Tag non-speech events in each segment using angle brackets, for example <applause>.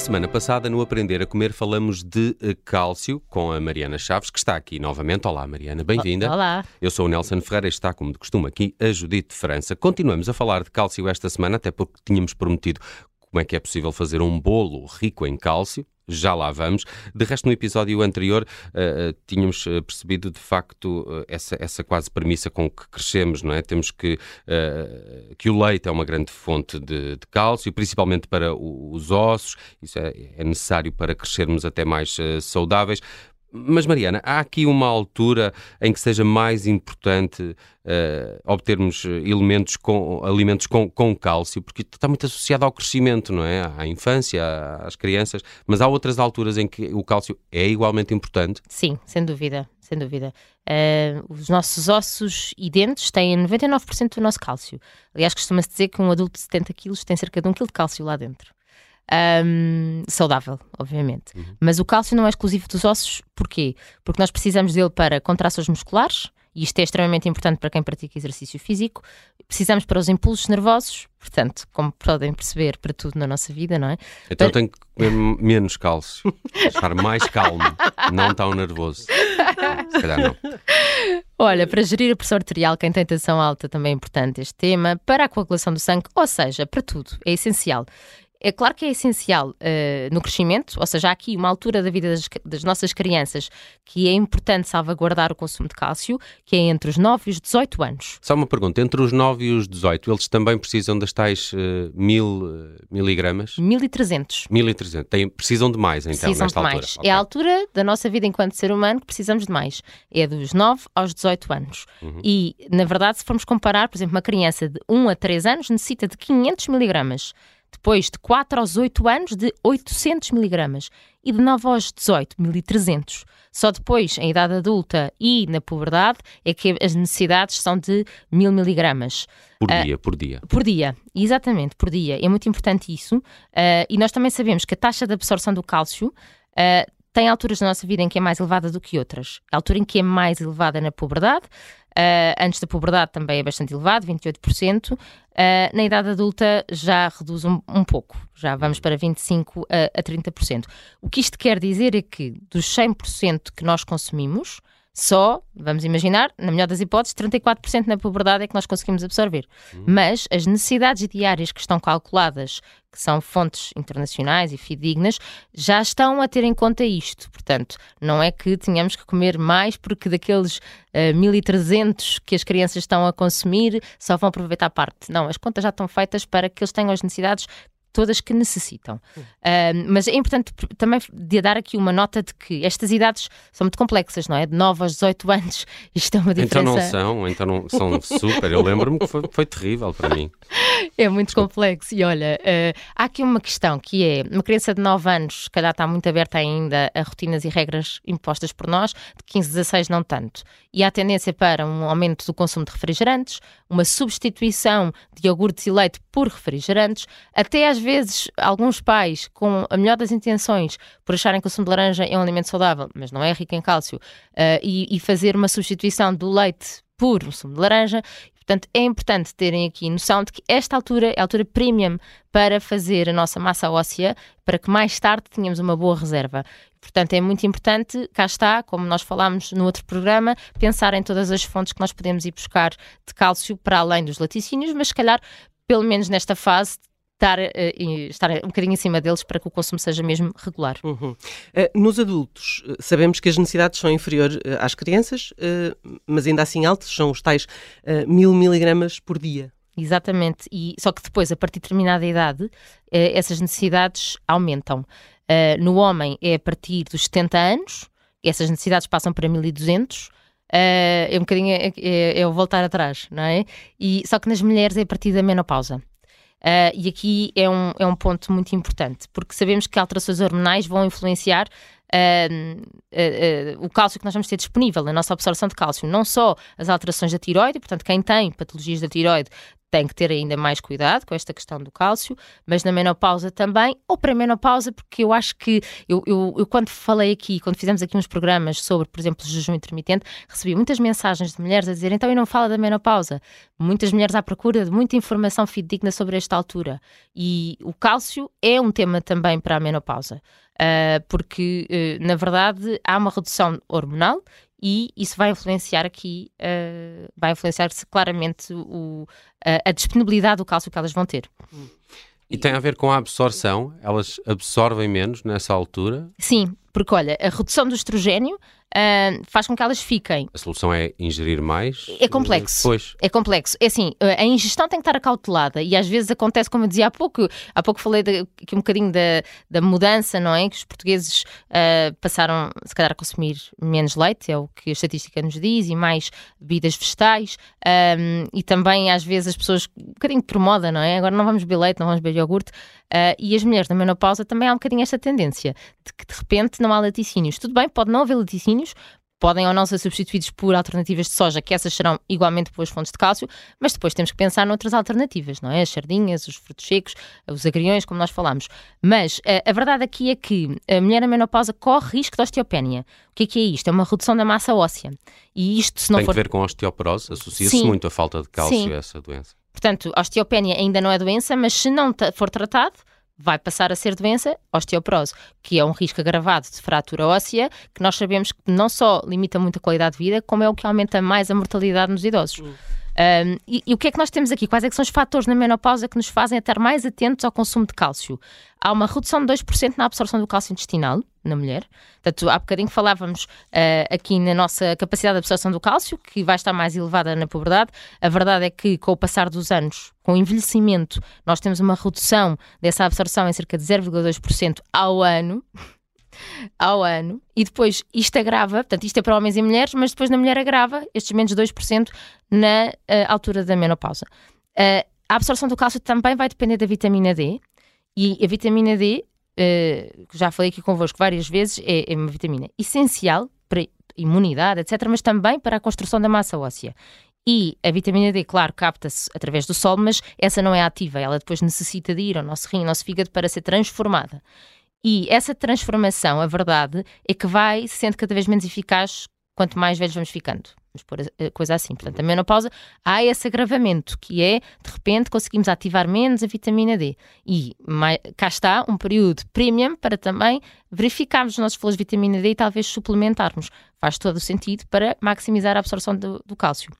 semana passada, no Aprender a Comer, falamos de eh, cálcio com a Mariana Chaves, que está aqui novamente. Olá, Mariana, bem-vinda. Olá. Eu sou o Nelson Ferreira e está, como de costume, aqui a Judite de França. Continuamos a falar de cálcio esta semana, até porque tínhamos prometido como é que é possível fazer um bolo rico em cálcio já lá vamos. De resto, no episódio anterior, uh, tínhamos eh, percebido de facto essa, essa quase premissa com que crescemos, não é? Temos que, uh, que o leite é uma grande fonte de, de cálcio, principalmente para o, os ossos, isso é, é, necessário para crescermos até mais saudáveis. Mas, Mariana, há aqui uma altura em que seja mais importante uh, obtermos elementos com, alimentos com, com cálcio, porque está muito associado ao crescimento, não é? À infância, às crianças, mas há outras alturas em que o cálcio é igualmente importante? Sim, sem dúvida, sem dúvida. Uh, os nossos ossos e dentes têm 99% do nosso cálcio. Aliás, costuma-se dizer que um adulto de 70 quilos tem cerca de 1 kg de cálcio lá dentro. Um, saudável, obviamente. Uhum. Mas o cálcio não é exclusivo dos ossos, porquê? Porque nós precisamos dele para contrações musculares, e isto é extremamente importante para quem pratica exercício físico. Precisamos para os impulsos nervosos, portanto, como podem perceber, para tudo na nossa vida, não é? Então para... tenho que comer menos cálcio, estar mais calmo, não tão nervoso. Se calhar não. Olha, para gerir a pressão arterial, quem tem tensão alta também é importante este tema. Para a coagulação do sangue, ou seja, para tudo, é essencial. É claro que é essencial uh, no crescimento, ou seja, há aqui uma altura da vida das, das, nossas crianças que é importante salvaguardar o consumo de cálcio, que é entre os 9 e os 18 anos. Só uma pergunta, entre os 9 e os 18, eles também precisam das tais uh, mil uh, miligramas? 1300. 1300, Tem, precisam de mais então, precisam nesta de altura? mais. Okay. É a altura da nossa vida enquanto ser humano que precisamos de mais. É dos 9 aos 18 anos. Uhum. E, na verdade, se formos comparar, por exemplo, uma criança de 1 a 3 anos necessita de 500 miligramas depois de 4 aos 8 anos de 800 miligramas e de 9 aos 18, 1300. Só depois, em idade adulta e na puberdade, é que as necessidades são de 1000 miligramas. Por uh, dia, por dia. Por dia, exatamente, por dia. É muito importante isso. Uh, e nós também sabemos que a taxa de absorção do cálcio uh, tem alturas na nossa vida em que é mais elevada do que outras. A altura em que é mais elevada na puberdade, Uh, antes da puberdade também é bastante elevado, 28%. Uh, ah, na idade adulta já reduz um, um pouco, já vamos para 25% a, a 30%. O que isto quer dizer é que dos 100% que nós consumimos, só, vamos imaginar, na melhor das hipóteses, 34% na puberdade é que nós conseguimos absorver. Uhum. Mas as necessidades diárias que estão calculadas, que são fontes internacionais e fidedignas, já estão a ter em conta isto. Portanto, não é que tenhamos que comer mais porque daqueles uh, eh, 1300 que as crianças estão a consumir só vão aproveitar parte. Não, as contas já estão feitas para que eles tenham as necessidades todas que necessitam. Uh, mas é importante também de dar aqui uma nota de que estas idades são muito complexas, não é? De 9 aos 18 anos, <laughs> isto é uma diferença. Então não são, então não são super. Eu lembro-me que foi, foi, terrível para mim. <laughs> É muito Desculpa. complexo. E olha, uh, há aqui uma questão que é: uma criança de 9 anos, se calhar está muito aberta ainda a rotinas e regras impostas por nós, de 15, 16 não tanto. E há tendência para um aumento do consumo de refrigerantes, uma substituição de iogurtes e leite por refrigerantes, até às vezes alguns pais, com a melhor das intenções, por acharem que o sumo de laranja é um alimento saudável, mas não é rico em cálcio, uh, e, e fazer uma substituição do leite por um sumo de laranja. Portanto, é importante terem aqui noção de que esta altura é a altura premium para fazer a nossa massa óssea, para que mais tarde tenhamos uma boa reserva. Portanto, é muito importante, cá está, como nós falámos no outro programa, pensar em todas as fontes que nós podemos ir buscar de cálcio para além dos laticínios, mas se calhar, pelo menos nesta fase, estar, uh, estar um bocadinho acima deles para que o consumo seja mesmo regular. Uhum. Uh, nos adultos, eh, sabemos que as necessidades são inferiores uh, às crianças, mas ainda assim altas, são os tais mil miligramas por dia. Exatamente, e só que depois, a partir de determinada idade, essas necessidades aumentam. no homem é a partir dos 70 anos, essas necessidades passam para 1200, uh, é um bocadinho é, é, é, voltar atrás, não é? E, só que nas mulheres é a partir da menopausa. Uh, e aqui é um, é um ponto muito importante, porque sabemos que alterações hormonais vão influenciar uh, uh, o cálcio que nós vamos ter disponível, a nossa absorção de cálcio. Não só as alterações da tiroide, portanto, quem tem patologias da tiroide tem que ter ainda mais cuidado com esta questão do cálcio, mas na menopausa também, ou para a menopausa, porque eu acho que eu, eu, eu, quando falei aqui, quando fizemos aqui uns programas sobre, por exemplo, jejum intermitente, recebi muitas mensagens de mulheres a dizer então eu não falo da menopausa. Muitas mulheres à procura de muita informação fidedigna sobre esta altura. E o cálcio é um tema também para a menopausa. Uh, porque, uh, na verdade, há uma redução hormonal e isso vai influenciar aqui, uh, vai influenciar-se claramente o, a disponibilidade do cálcio que elas vão ter. E tem a ver com a absorção? Elas absorvem menos nessa altura? Sim, porque olha, a redução do estrogênio uh, faz com que elas fiquem. A solução é ingerir mais? É complexo. Pois. É complexo. É assim, a ingestão tem que estar acautelada e às vezes acontece, como eu dizia há pouco, há pouco falei de, aqui um bocadinho da, da mudança, não é? Que os portugueses uh, passaram, se calhar, a consumir menos leite, é o que a estatística nos diz, e mais bebidas vegetais. Um, e também, às vezes, as pessoas, um bocadinho por moda, não é? Agora não vamos beber leite, não vamos beber iogurte. Uh, e as mulheres na menopausa também há um bocadinho esta tendência de que de repente não há laticínios. Tudo bem, pode não haver laticínios, podem ou não ser substituídos por alternativas de soja, que essas serão igualmente boas fontes de cálcio, mas depois temos que pensar noutras alternativas, não é? As sardinhas, os frutos secos, os agriões, como nós falámos. Mas a, eh, a verdade aqui é que a mulher na menopausa corre risco de osteopénia. O que é que é isto? É uma redução da massa óssea. E isto, se não Tem for... que ver com a osteoporose? Associa-se muito a falta de cálcio Sim. a essa doença. Portanto, a osteopénia ainda não é doença, mas se não for tratado, vai passar a ser doença osteoporose, que é um risco agravado de fratura óssea, que nós sabemos que não só limita muito a qualidade de vida, como é o que aumenta mais a mortalidade nos idosos. Uhum. Um, e, e, o que é que nós temos aqui? Quais é são os fatores na menopausa que nos fazem estar mais atentos ao consumo de cálcio? Há uma redução de 2% na absorção do cálcio intestinal na mulher. Portanto, há bocadinho falávamos uh, aqui na nossa capacidade de absorção do cálcio, que vai estar mais elevada na puberdade. A verdade é que, com o passar dos anos, com o envelhecimento, nós temos uma redução dessa absorção em cerca de 0,2% ao ano ao ano e depois isto agrava, portanto, isto é para homens e mulheres, mas depois na mulher agrava estes menos 2% na uh, altura da menopausa. Uh, a absorção do cálcio também vai depender da vitamina D e a vitamina D, uh, já falei aqui convosco várias vezes, é, é uma vitamina essencial para imunidade, etc., mas também para a construção da massa óssea. E a vitamina D, claro, capta-se através do sol, mas essa não é ativa, ela depois necessita de ir ao nosso rim, ao nosso fígado para ser transformada. E essa transformação, a verdade, é que vai sendo cada vez menos eficaz quanto mais velhos vamos ficando. Vamos pôr a coisa assim. Portanto, a menopausa há esse agravamento, que é, de repente, conseguimos ativar menos a vitamina D. E mais, cá está um período premium para também verificarmos os nossos flows de vitamina D e talvez suplementarmos. Faz todo o sentido para maximizar a absorção do, do cálcio.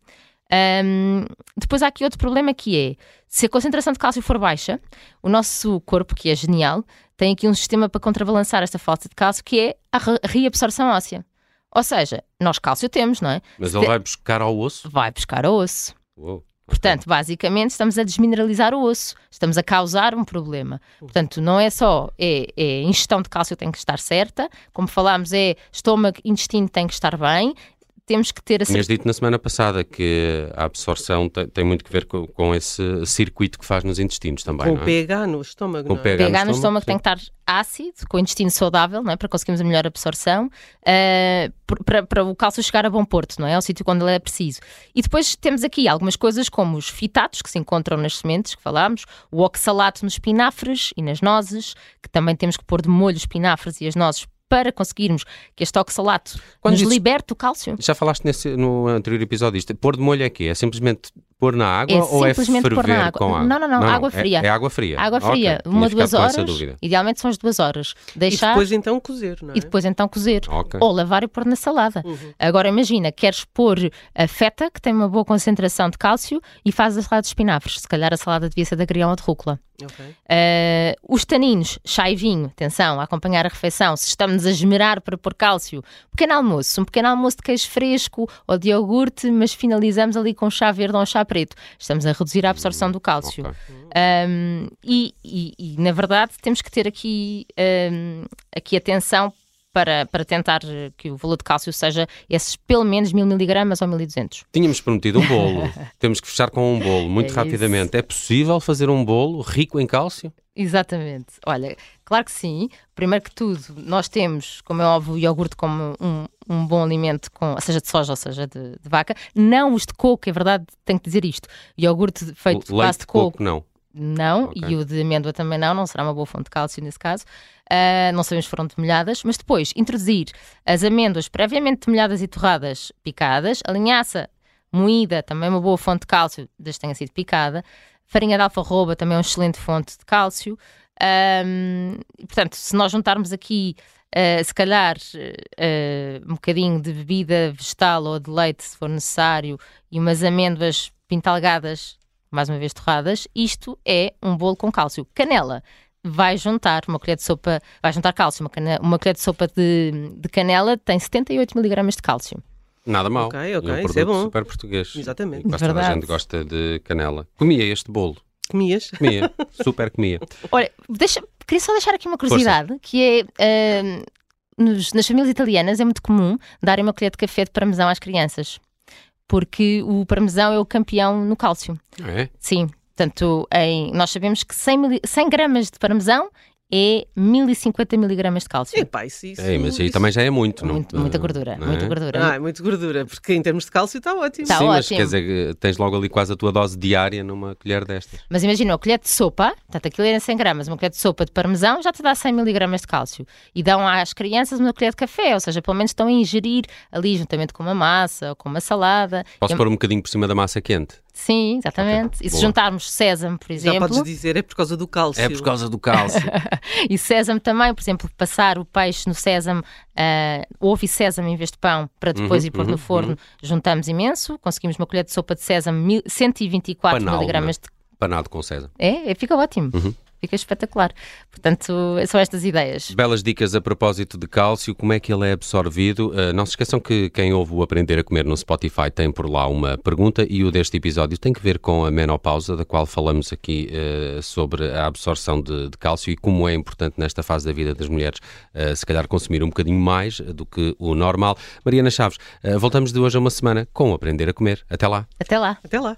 Um, depois há aqui outro problema que é, se a concentração de cálcio for baixa, o nosso corpo, que é genial, tem aqui um sistema para contrabalançar esta falta de cálcio, que é a reabsorção óssea. Ou seja, nós cálcio temos, não é? Mas ele vai buscar ao osso? Vai buscar ao osso. Uou. Portanto, basicamente, estamos a desmineralizar o osso, estamos a causar um problema. Portanto, não é só é, é ingestão de cálcio tem que estar certa, como falámos, é estômago, intestino tem que estar bem, temos que ter a Tinhas dito na semana passada que a absorção tem, tem muito que ver com, com, esse circuito que faz nos intestinos também. Com o é? pH no estômago. Com o pH, pH, no, estômago, tem que estar ácido, com o intestino saudável, não é? para conseguirmos a melhor absorção, uh, para, para o cálcio chegar a bom porto, não é? Ao sítio quando ele é preciso. E depois temos aqui algumas coisas como os fitatos, que se encontram nas sementes, que falámos, o oxalato nos espinafres e nas nozes, que também temos que pôr de molho os espinafres e as nozes para conseguirmos que este oxalato Quando nos liberte o cálcio. Já falaste nesse, no anterior episódio isto. Pôr de molho é quê? É simplesmente pôr na água é ou é ferver pôr na água. com água? Não, não, não, não água fria. É, é, água fria. Água fria, okay. uma, duas horas. Idealmente são as duas horas. Deixar... E depois então cozer, não é? E depois então cozer. Okay. Ou lavar e pôr na salada. Uhum. Agora imagina, queres pôr a feta, que tem uma boa concentração de cálcio, e fazes a salada de espinafres. Se calhar a salada devia ser de agrião ou de rúcula. Okay. Uh, os taninos, chá e vinho, atenção, a acompanhar a refeição, se estamos a esmerar para pôr cálcio, pequeno almoço, um pequeno almoço de queijo fresco ou de iogurte, mas finalizamos ali com chá verde ou chá preto. Estamos a reduzir a absorção do cálcio. Okay. Um, e, e, e, na verdade, temos que ter aqui, um, aqui atenção para, para tentar que o valor de cálcio seja esses pelo menos 1000 miligramas ou 1200. Tínhamos prometido um bolo. <laughs> Temos que fechar com um bolo, muito é rapidamente. Isso. É possível fazer um bolo rico em cálcio? Exatamente. Olha, claro que sim. Primeiro que tudo, nós temos, como é óbvio, o iogurte como um, um bom alimento, com, seja de soja ou seja de, de, vaca. Não os de coco, é verdade, tenho que dizer isto. Iogurte feito de base de coco, coco não. Não, okay. e o de amêndoa também não, não será uma boa fonte de cálcio nesse caso. Uh, não sabemos se foram demolhadas, mas depois introduzir as amêndoas previamente demolhadas e torradas picadas, a linhaça moída, também uma boa fonte de cálcio, desde que tenha sido picada, farinha de alfarroba, também é uma excelente fonte de cálcio. Um, portanto, se nós juntarmos aqui, uh, se calhar, uh, um bocadinho de bebida vegetal ou de leite, se for necessário, e umas amêndoas pintalgadas mais uma vez torradas, isto é um bolo com cálcio. Canela vai juntar uma colher de sopa, vai juntar cálcio, uma, canela, uma colher de sopa de, de canela tem 78 miligramas de cálcio. Nada mal. Ok, ok, é um isso é bom. super português. Exatamente. E quase toda a gente gosta de canela. Comia este bolo. Comias? Comia, <laughs> super comia. Olha, deixa, queria só deixar aqui uma curiosidade, Força. que é, uh, nos, nas famílias italianas é muito comum darem uma colher de café de parmesão às crianças porque o parmesão é o campeão no cálcio. É? Sim. Portanto, em, nós sabemos que 100, 100 gramas de parmesão é 1050 miligramas de cálcio. Epá, isso, isso, é, mas aí isso, também já é muito, não? Muito, muita gordura, não é? muita gordura. Ah, é muito gordura, porque em termos de cálcio está ótimo. Está Sim, ótimo. mas quer dizer, tens logo ali quase a tua dose diária numa colher destas. Mas imagina, uma colher de sopa, portanto aquilo é 100 gramas, uma colher de sopa de parmesão já te dá 100 miligramas de cálcio. E dão às crianças uma colher de café, ou seja, pelo menos estão a ingerir ali juntamente com uma massa ou com uma salada. Posso pôr um bocadinho por cima da massa quente? Sim, exatamente. Okay, e se boa. juntarmos sésamo, por exemplo. Já podes dizer, é por causa do cálcio. É por causa do cálcio. <laughs> e sésamo também, por exemplo, passar o peixe no sésamo, uh, ovo e sésamo em vez de pão, para depois uhum, ir pôr uhum, no forno, uhum. juntamos imenso. Conseguimos uma colher de sopa de sésamo, 124 Panal, miligramas de. Panado com sésamo. É, é fica ótimo. Fica espetacular. Portanto, são estas ideias. Belas dicas a propósito de cálcio, como é que ele é absorvido. Uh, não se esqueçam que quem ouve o Aprender a Comer no Spotify tem por lá uma pergunta e o deste episódio tem que ver com a menopausa, da qual falamos aqui uh, sobre a absorção de, de, cálcio e como é importante nesta fase da vida das mulheres, uh, se calhar consumir um bocadinho mais do que o normal. Mariana Chaves, voltamos de hoje a uma semana com o Aprender a Comer. Até lá. Até lá. Até lá.